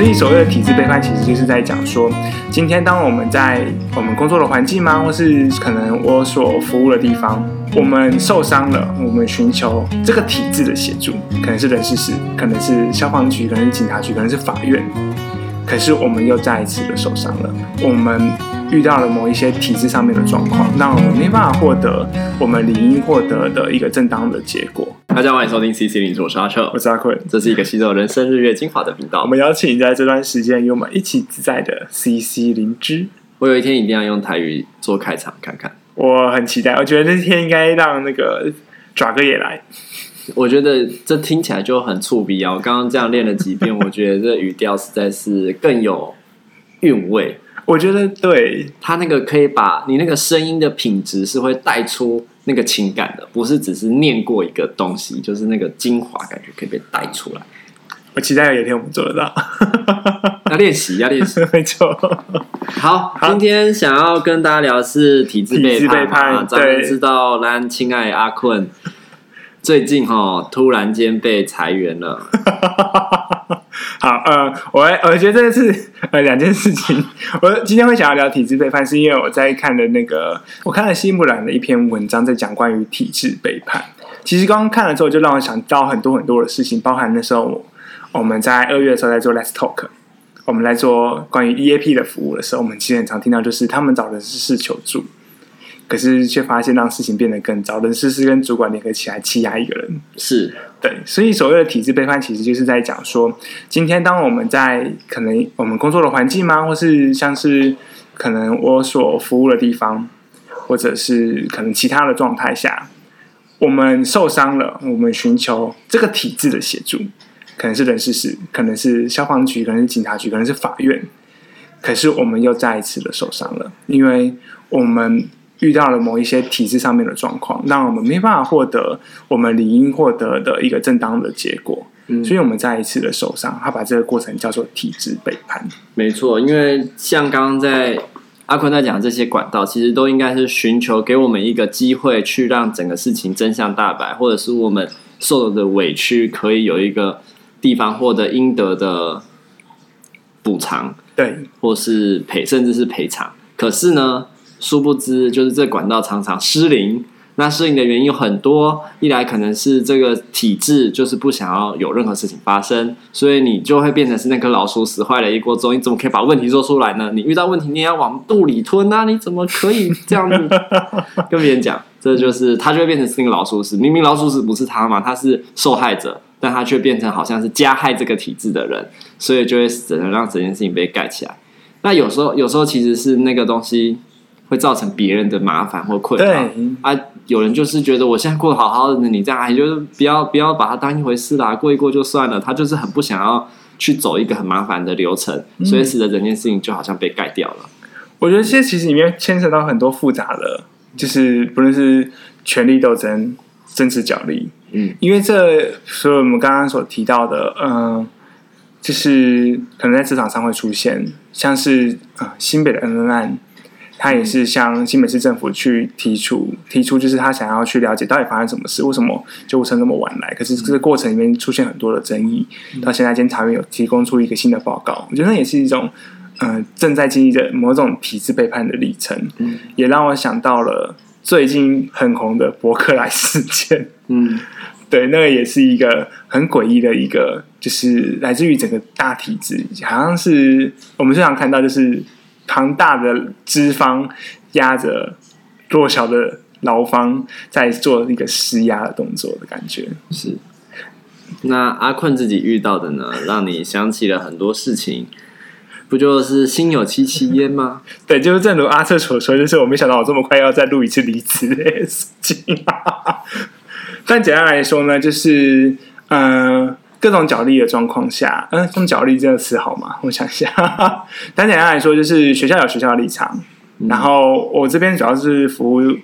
所以所谓的体制背叛，其实就是在讲说，今天当我们在我们工作的环境吗，或是可能我所服务的地方，我们受伤了，我们寻求这个体制的协助，可能是人事室，可能是消防局，可能是警察局，可能是法院，可是我们又再一次的受伤了，我们遇到了某一些体制上面的状况，那我们没办法获得我们理应获得的一个正当的结果。大家欢迎收听 CC 零，我是阿彻，我是阿坤，这是一个吸收人生日月精华的频道。我们邀请在这段时间与我们一起自在的 CC 灵芝。我有一天一定要用台语做开场看看，我很期待。我觉得那天应该让那个爪哥也来。我觉得这听起来就很触鼻啊！我刚刚这样练了几遍，我觉得这语调实在是更有韵味。我觉得对，他那个可以把你那个声音的品质是会带出那个情感的，不是只是念过一个东西，就是那个精华感觉可以被带出来。我期待有一天我们做得到，要练习，要练习，没错。好，今天想要跟大家聊的是体制背叛。咱们知道，咱亲爱的阿坤最近哈突然间被裁员了。好，呃，我我觉得这是呃两件事情。我今天会想要聊体制背叛，是因为我在看的那个，我看了西木兰的一篇文章，在讲关于体制背叛。其实刚刚看了之后，就让我想到很多很多的事情，包含那时候我们在二月的时候在做 Let's Talk，我们来做关于 EAP 的服务的时候，我们其实很常听到就是他们找的是事求助。可是却发现让事情变得更糟，人事是跟主管联合起来欺压一个人，是对。所以所谓的体制背叛，其实就是在讲说，今天当我们在可能我们工作的环境吗，或是像是可能我所服务的地方，或者是可能其他的状态下，我们受伤了，我们寻求这个体制的协助，可能是人事室，可能是消防局，可能是警察局，可能是法院，可是我们又再一次的受伤了，因为我们。遇到了某一些体制上面的状况，让我们没办法获得我们理应获得的一个正当的结果，嗯，所以我们再一次的受伤。他把这个过程叫做体制背叛。没错，因为像刚刚在阿坤在讲这些管道，其实都应该是寻求给我们一个机会，去让整个事情真相大白，或者是我们受的委屈可以有一个地方获得应得的补偿，对，或是赔，甚至是赔偿。可是呢？殊不知，就是这管道常常失灵。那失灵的原因有很多，一来可能是这个体质就是不想要有任何事情发生，所以你就会变成是那颗老鼠屎坏了一锅粥。你怎么可以把问题说出来呢？你遇到问题，你也要往肚里吞啊！你怎么可以这样子 跟别人讲？这就是他就会变成是那个老鼠屎。明明老鼠屎不是他嘛，他是受害者，但他却变成好像是加害这个体质的人，所以就会只能让整件事情被盖起来。那有时候，有时候其实是那个东西。会造成别人的麻烦或困扰。啊，有人就是觉得我现在过得好好的，你这样，也就是不要不要把它当一回事啦，过一过就算了。他就是很不想要去走一个很麻烦的流程，嗯、所以使得整件事情就好像被盖掉了。我觉得这其实里面牵扯到很多复杂的，就是不论是权力斗争、政治角力，嗯，因为这所以我们刚刚所提到的，嗯、呃，就是可能在职场上会出现，像是啊、呃、新北的恩恩案。他也是向新北市政府去提出，提出就是他想要去了解到底发生什么事，为什么救护车那么晚来？可是这个过程里面出现很多的争议，到现在监察院有提供出一个新的报告，我觉得那也是一种，嗯、呃，正在经历着某种体制背叛的历程，嗯也让我想到了最近很红的伯克莱事件，嗯，对，那个也是一个很诡异的一个，就是来自于整个大体制，好像是我们经常看到就是。庞大的资方压着弱小的劳方，在做那个施压的动作的感觉。是。那阿坤自己遇到的呢？让你想起了很多事情，不就是心有戚戚焉吗？对，就是正如阿彻所说，就是我没想到我这么快要再录一次离职的事情。但简单来说呢，就是嗯。呃各种角力的状况下，嗯，用角力这个词好吗？我想一下，单简单来说，就是学校有学校的立场，嗯、然后我这边主要是服务，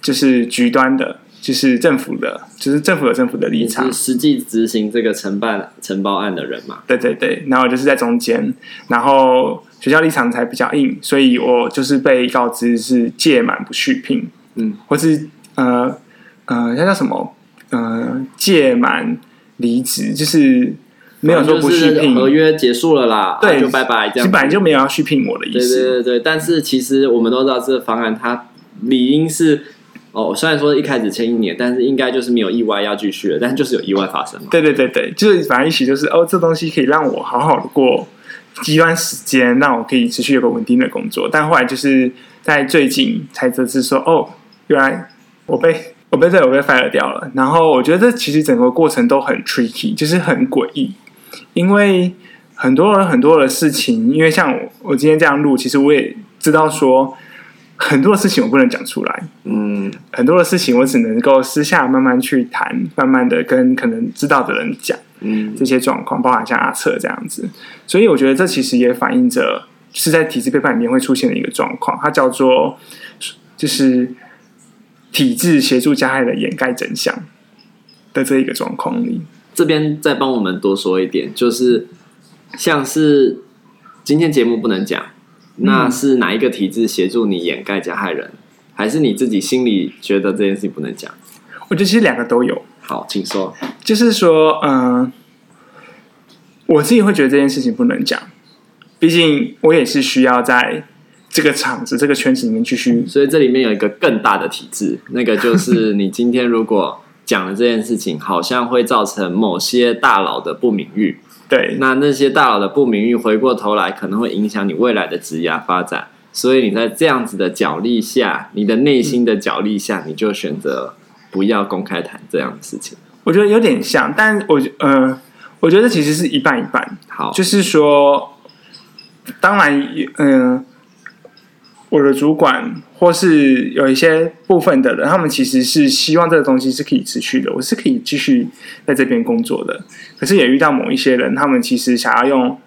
就是局端的，就是政府的，就是政府有政府的立场，实际执行这个承办承包案的人嘛。对对对，然后就是在中间，然后学校立场才比较硬，所以我就是被告知是届满不续聘，嗯，或是呃呃，那叫什么？呃，届满。离职就是没有说不续聘，合约结束了啦，对，就拜拜这样。其实本来就没有要续聘我的意思。对对对对，但是其实我们都知道这个方案它理应是哦，虽然说一开始签一年，但是应该就是没有意外要继续了，但是就是有意外发生嘛。对对对对，就是反正一起就是哦，这东西可以让我好好的过一段时间，让我可以持续有个稳定的工作。但后来就是在最近才得知说，哦，原来我被。我被这我被 fire 掉了，然后我觉得这其实整个过程都很 tricky，就是很诡异，因为很多人很多的事情，因为像我我今天这样录，其实我也知道说很多的事情我不能讲出来，嗯，很多的事情我只能够私下慢慢去谈，慢慢的跟可能知道的人讲，嗯，这些状况，包含像阿策这样子，所以我觉得这其实也反映着是在体制背叛里面会出现的一个状况，它叫做就是。体制协助加害人掩盖真相的这一个状况里，这边再帮我们多说一点，就是像是今天节目不能讲，那是哪一个体制协助你掩盖加害人，还是你自己心里觉得这件事情不能讲？我觉得其实两个都有。好，请说。就是说，嗯、呃，我自己会觉得这件事情不能讲，毕竟我也是需要在。这个场子，这个圈子里面继续，所以这里面有一个更大的体制，那个就是 你今天如果讲了这件事情，好像会造成某些大佬的不名誉。对，那那些大佬的不名誉，回过头来可能会影响你未来的职业发展。所以你在这样子的角力下，你的内心的角力下，你就选择不要公开谈这样的事情。我觉得有点像，但我嗯、呃，我觉得其实是一半一半。好，就是说，当然，嗯、呃。我的主管或是有一些部分的人，他们其实是希望这个东西是可以持续的，我是可以继续在这边工作的。可是也遇到某一些人，他们其实想要用，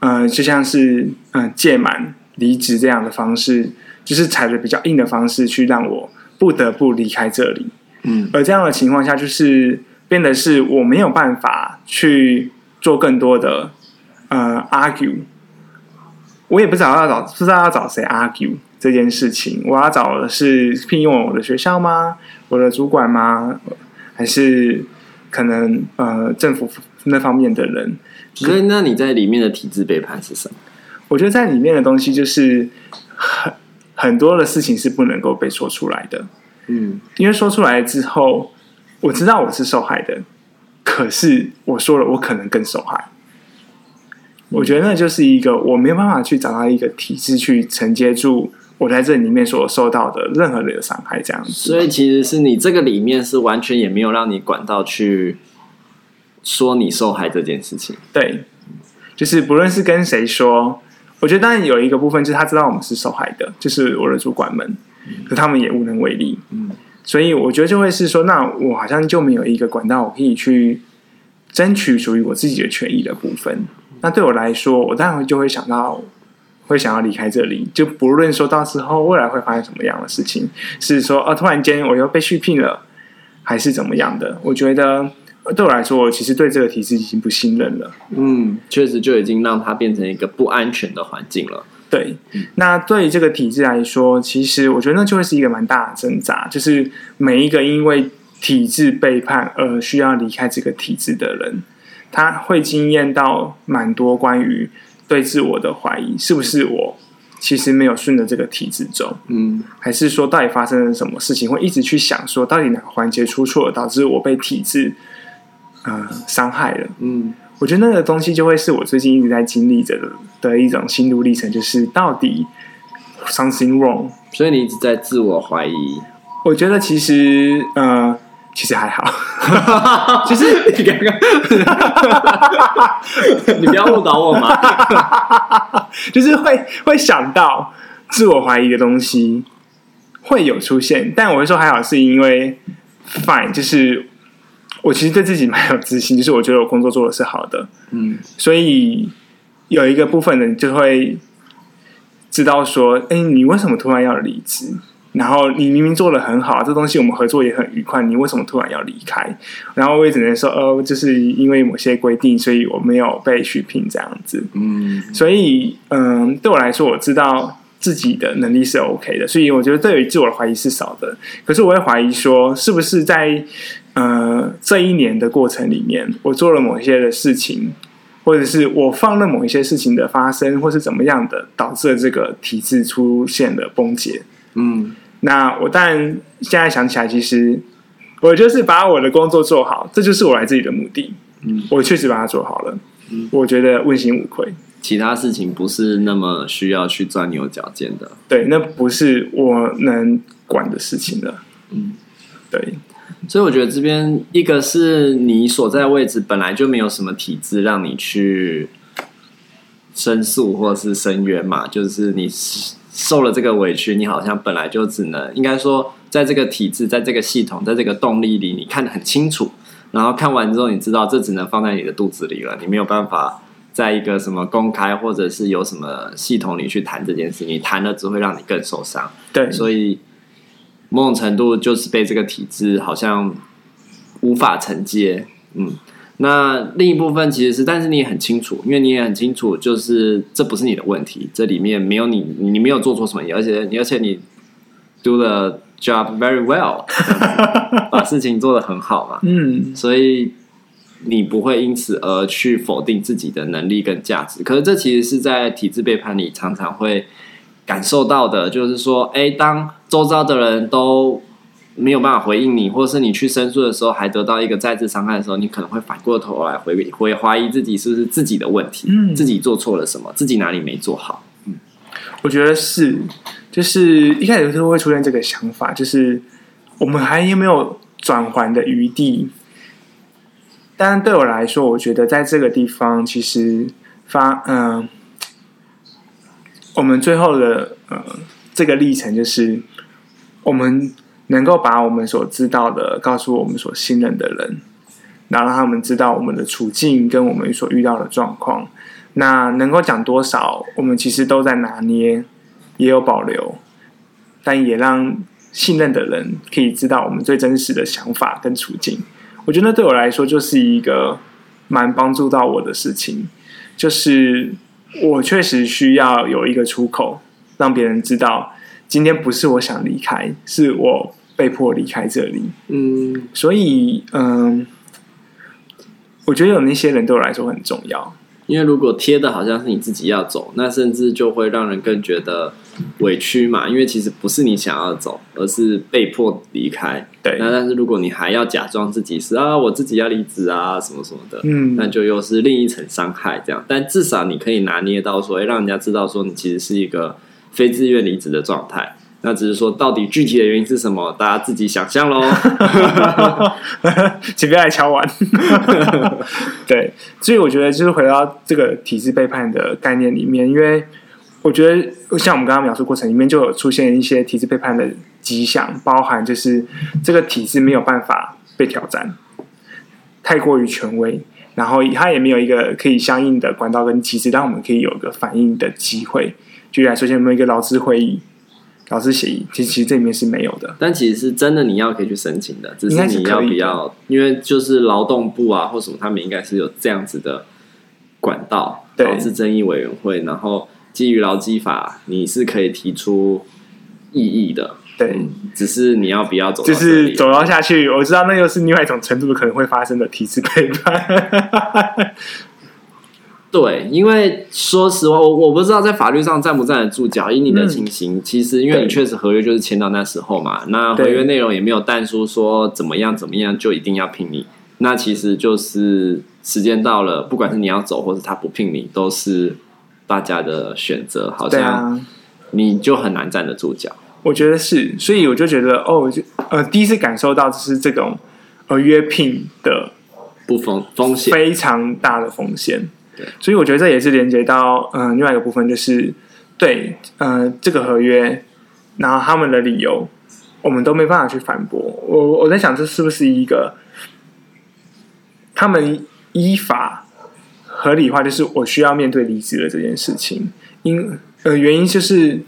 呃，就像是嗯届满离职这样的方式，就是踩着比较硬的方式去让我不得不离开这里。嗯，而这样的情况下，就是变得是我没有办法去做更多的呃 argue。我也不知道要找，不知道要找谁 argue 这件事情。我要找的是聘用我的学校吗？我的主管吗？还是可能呃政府那方面的人？所以，那你在里面的体制背叛是什么？我觉得在里面的东西就是很很多的事情是不能够被说出来的。嗯，因为说出来之后，我知道我是受害的，可是我说了，我可能更受害。我觉得那就是一个我没有办法去找到一个体制去承接住我在这里面所受到的任何的伤害，这样子。所以其实是你这个里面是完全也没有让你管到去说你受害这件事情。对，就是不论是跟谁说，我觉得当然有一个部分就是他知道我们是受害的，就是我的主管们，可他们也无能为力。嗯，所以我觉得就会是说，那我好像就没有一个管道我可以去争取属于我自己的权益的部分。那对我来说，我当然就会想到，会想要离开这里。就不论说到时候未来会发生什么样的事情，是说啊，突然间我又被续聘了，还是怎么样的？我觉得对我来说，我其实对这个体制已经不信任了。嗯，确实就已经让它变成一个不安全的环境了。对，那对于这个体制来说，其实我觉得那就会是一个蛮大的挣扎，就是每一个因为体制背叛而需要离开这个体制的人。他会惊艳到蛮多关于对自我的怀疑，是不是我其实没有顺着这个体制走？嗯，还是说到底发生了什么事情？会一直去想说，到底哪个环节出错了，导致我被体制呃伤害了？嗯，我觉得那个东西就会是我最近一直在经历着的的一种心路历程，就是到底 something wrong。所以你一直在自我怀疑。我觉得其实呃。其实还好，其实你刚刚，你不要误导我嘛，就是会会想到自我怀疑的东西会有出现，但我会说还好，是因为 fine，就是我其实对自己蛮有自信，就是我觉得我工作做的是好的，嗯，所以有一个部分人就会知道说，哎，你为什么突然要离职？然后你明明做的很好，这东西我们合作也很愉快，你为什么突然要离开？然后我也只能说，呃，就是因为某些规定，所以我没有被续聘这样子。嗯，所以嗯，对我来说，我知道自己的能力是 OK 的，所以我觉得对于自我的怀疑是少的。可是我会怀疑说，是不是在呃这一年的过程里面，我做了某些的事情，或者是我放任某一些事情的发生，或是怎么样的，导致了这个体制出现了崩解。嗯，那我当然现在想起来，其实我就是把我的工作做好，这就是我来这里的目的。嗯，我确实把它做好了。嗯，我觉得问心无愧。其他事情不是那么需要去钻牛角尖的。对，那不是我能管的事情了。嗯，对。所以我觉得这边一个是你所在位置本来就没有什么体制让你去申诉或者是申冤嘛，就是你受了这个委屈，你好像本来就只能应该说，在这个体制，在这个系统，在这个动力里，你看得很清楚，然后看完之后，你知道这只能放在你的肚子里了，你没有办法在一个什么公开或者是有什么系统里去谈这件事，你谈了只会让你更受伤。对，所以。某种程度就是被这个体制好像无法承接，嗯，那另一部分其实是，但是你也很清楚，因为你也很清楚，就是这不是你的问题，这里面没有你，你没有做错什么，而且你而且你 do the job very well，把事情做得很好嘛，嗯，所以你不会因此而去否定自己的能力跟价值，可是这其实是在体制背叛里常常会。感受到的就是说，哎，当周遭的人都没有办法回应你，或者是你去申诉的时候还得到一个再次伤害的时候，你可能会反过头来回回怀疑自己是不是自己的问题，嗯，自己做错了什么，自己哪里没做好。嗯，我觉得是，就是一开始就会出现这个想法，就是我们还有没有转还的余地？但对我来说，我觉得在这个地方，其实发嗯。呃我们最后的呃这个历程就是，我们能够把我们所知道的告诉我们所信任的人，然后让他们知道我们的处境跟我们所遇到的状况。那能够讲多少，我们其实都在拿捏，也有保留，但也让信任的人可以知道我们最真实的想法跟处境。我觉得对我来说就是一个蛮帮助到我的事情，就是。我确实需要有一个出口，让别人知道，今天不是我想离开，是我被迫离开这里。嗯，所以，嗯，我觉得有那些人对我来说很重要。因为如果贴的好像是你自己要走，那甚至就会让人更觉得委屈嘛。因为其实不是你想要走，而是被迫离开。对。那但是如果你还要假装自己是啊，我自己要离职啊，什么什么的，嗯，那就又是另一层伤害。这样，但至少你可以拿捏到说，哎，让人家知道说你其实是一个非自愿离职的状态。那只是说，到底具体的原因是什么？大家自己想象喽，请不要来敲碗。对，所以我觉得就是回到这个体制背叛的概念里面，因为我觉得像我们刚刚描述过程里面，就有出现一些体制背叛的迹象，包含就是这个体制没有办法被挑战，太过于权威，然后它也没有一个可以相应的管道跟机制，让我们可以有一个反应的机会。举例来说，有没有一个劳资会议？劳资协议，其实其实这里面是没有的，但其实是真的，你要可以去申请的，只是你要不要，因为就是劳动部啊或什么，他们应该是有这样子的管道，劳资争议委员会，然后基于劳基法，你是可以提出异议的，对，只是你要不要走，就是走到下去，我知道那又是另外一种程度可能会发生的体制背叛。对，因为说实话，我我不知道在法律上站不站得住脚。以你的情形，嗯、其实因为你确实合约就是签到那时候嘛，那合约内容也没有淡出说怎么样怎么样就一定要聘你。那其实就是时间到了，不管是你要走，或是他不聘你，都是大家的选择。好像你就很难站得住脚。我觉得是，所以我就觉得哦，就呃，第一次感受到就是这种呃约聘的不风风险非常大的风险。对，所以我觉得这也是连接到嗯、呃、另外一个部分，就是对呃这个合约，然后他们的理由，我们都没办法去反驳。我我在想，这是不是一个他们依法合理化，就是我需要面对离职的这件事情。因呃原因就是，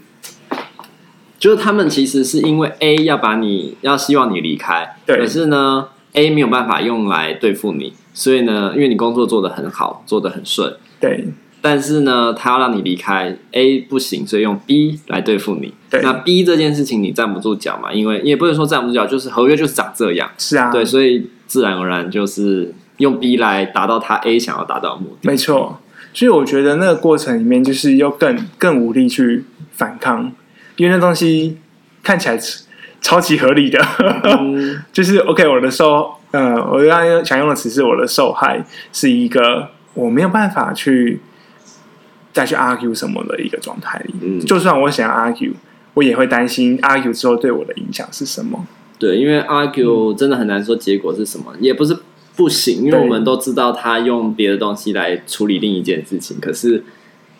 就是他们其实是因为 A 要把你要希望你离开，对，可是呢 A 没有办法用来对付你。所以呢，因为你工作做得很好，做得很顺，对。但是呢，他要让你离开 A 不行，所以用 B 来对付你。对。那 B 这件事情你站不住脚嘛？因为也不能说站不住脚，就是合约就是长这样。是啊。对，所以自然而然就是用 B 来达到他 A 想要达到的目的。没错，所以我觉得那个过程里面就是又更更无力去反抗，因为那东西看起来超级合理的，嗯、就是 OK，我的受，呃，我刚刚想用的词是我的受害是一个我没有办法去再去 argue 什么的一个状态里。嗯，就算我想要 argue，我也会担心 argue 之后对我的影响是什么。对，因为 argue 真的很难说结果是什么，嗯、也不是不行，因为我们都知道他用别的东西来处理另一件事情，可是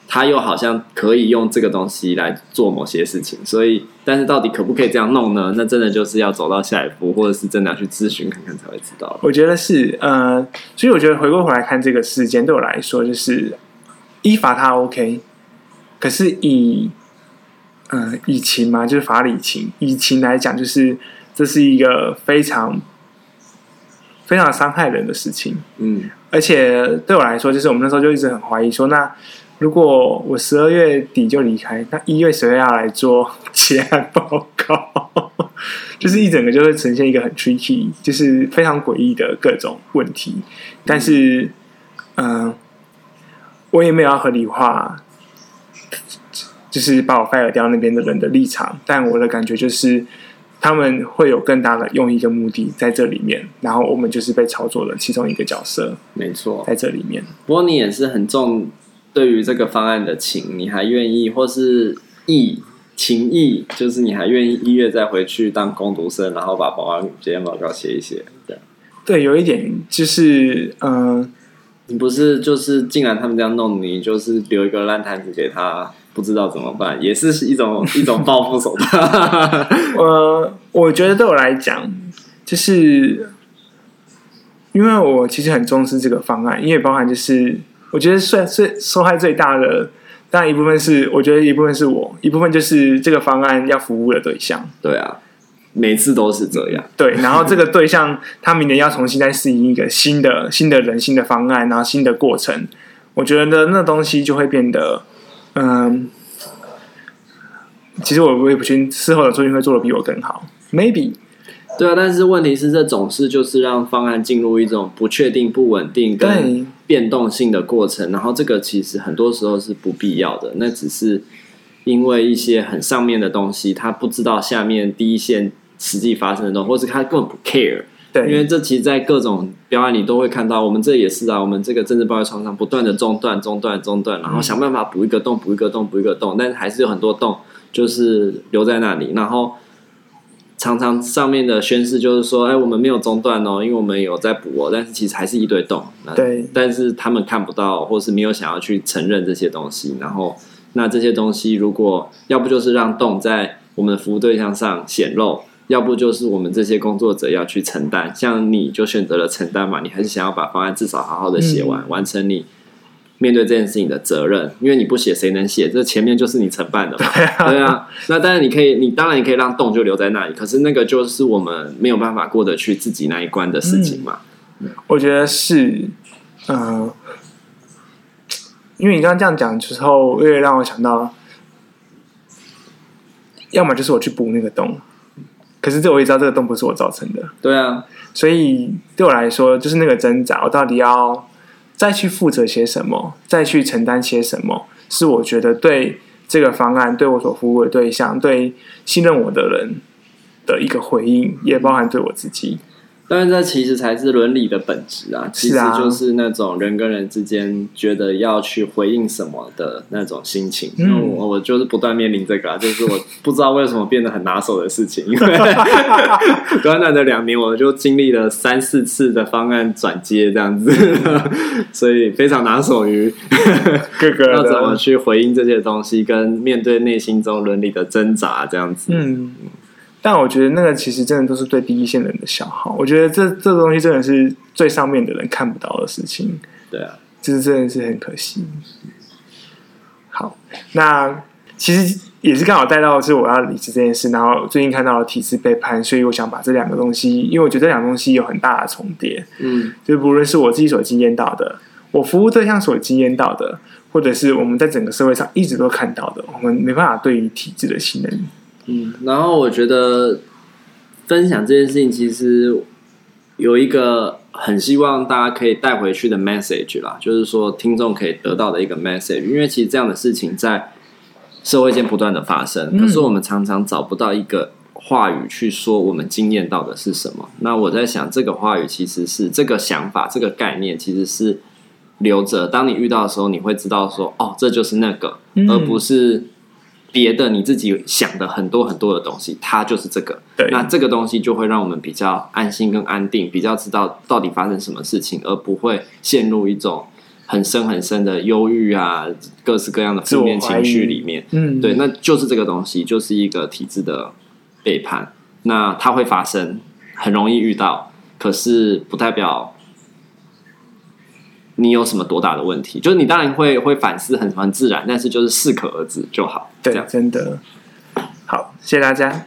他又好像可以用这个东西来做某些事情，所以，但是到底可不可以这样弄呢？那真的就是要走到下一步，或者是真的要去咨询看看才会知道。我觉得是，呃，所以我觉得回过头来看这个事件，对我来说就是依法他 OK，可是以，呃，以情嘛，就是法理情，以情来讲就是。这是一个非常非常伤害人的事情，嗯，而且对我来说，就是我们那时候就一直很怀疑说，那如果我十二月底就离开，那一月十二要来做结案报告，就是一整个就会呈现一个很 tricky，就是非常诡异的各种问题。但是，嗯、呃，我也没有要合理化，就是把我 fire 掉那边的人的立场，但我的感觉就是。他们会有更大的用意跟目的在这里面，然后我们就是被操作的其中一个角色，没错，在这里面。不过你也是很重对于这个方案的情，你还愿意或是意情意，就是你还愿意一月再回去当工读生，然后把保安检验报告写一写，对。对，有一点就是，嗯、呃，你不是就是，既然他们这样弄你，就是留一个烂摊子给他。不知道怎么办，也是一种一种报复手段。呃，我觉得对我来讲，就是因为我其实很重视这个方案，因为包含就是我觉得受最受害最大的，当然一部分是我觉得一部分是我，一部分就是这个方案要服务的对象。对啊，每次都是这样。对，然后这个对象他明年要重新再适应一个新的新的人、新的方案，然后新的过程，我觉得那东西就会变得。嗯，其实我我也不确定事后的作品会做的比我更好，maybe。对啊，但是问题是，这总是就是让方案进入一种不确定、不稳定跟变动性的过程，然后这个其实很多时候是不必要的。那只是因为一些很上面的东西，他不知道下面第一线实际发生的东西，或是他根本不 care。因为这其实，在各种标案里都会看到，我们这也是啊，我们这个政治报告常常不断的中断、中断、中断，然后想办法补一个洞、补一个洞、补一个洞，但是还是有很多洞就是留在那里。然后常常上面的宣示就是说，哎，我们没有中断哦，因为我们有在补哦，但是其实还是一堆洞。对，但是他们看不到，或是没有想要去承认这些东西。然后，那这些东西如果要不就是让洞在我们的服务对象上显露。要不就是我们这些工作者要去承担，像你就选择了承担嘛，你还是想要把方案至少好好的写完，嗯、完成你面对这件事情的责任，因为你不写谁能写？这前面就是你承办的嘛，对啊。那当然你可以，你当然你可以让洞就留在那里，可是那个就是我们没有办法过得去自己那一关的事情嘛。嗯、我觉得是，嗯、呃，因为你刚刚这样讲之后，又让我想到，要么就是我去补那个洞。可是这我也知道，这个洞不是我造成的。对啊，所以对我来说，就是那个挣扎，我到底要再去负责些什么，再去承担些什么，是我觉得对这个方案、对我所服务的对象、对信任我的人的一个回应，也包含对我自己。当然，这其实才是伦理的本质啊！其实就是那种人跟人之间觉得要去回应什么的那种心情。嗯，我我就是不断面临这个啊，就是我不知道为什么变得很拿手的事情。因 为短短的两年，我就经历了三四次的方案转接这样子，所以非常拿手于 各个要怎么去回应这些东西，跟面对内心中伦理的挣扎这样子。嗯。但我觉得那个其实真的都是对第一线人的消耗。我觉得这这个东西真的是最上面的人看不到的事情。对啊，就是真的是很可惜。好，那其实也是刚好带到是我要离职这件事，然后最近看到了体制背叛，所以我想把这两个东西，因为我觉得这两个东西有很大的重叠。嗯，就不论是我自己所经验到的，我服务对象所经验到的，或者是我们在整个社会上一直都看到的，我们没办法对于体制的信任。嗯，然后我觉得分享这件事情其实有一个很希望大家可以带回去的 message 啦，就是说听众可以得到的一个 message，因为其实这样的事情在社会间不断的发生，可是我们常常找不到一个话语去说我们经验到的是什么。那我在想，这个话语其实是这个想法，这个概念其实是留着，当你遇到的时候，你会知道说，哦，这就是那个，而不是。别的你自己想的很多很多的东西，它就是这个。对，那这个东西就会让我们比较安心跟安定，比较知道到底发生什么事情，而不会陷入一种很深很深的忧郁啊，各式各样的负面情绪里面。嗯，对，那就是这个东西，就是一个体制的背叛。那它会发生，很容易遇到，可是不代表。你有什么多大的问题？就是你当然会会反思很，很自然，但是就是适可而止就好。对，真的好，谢谢大家。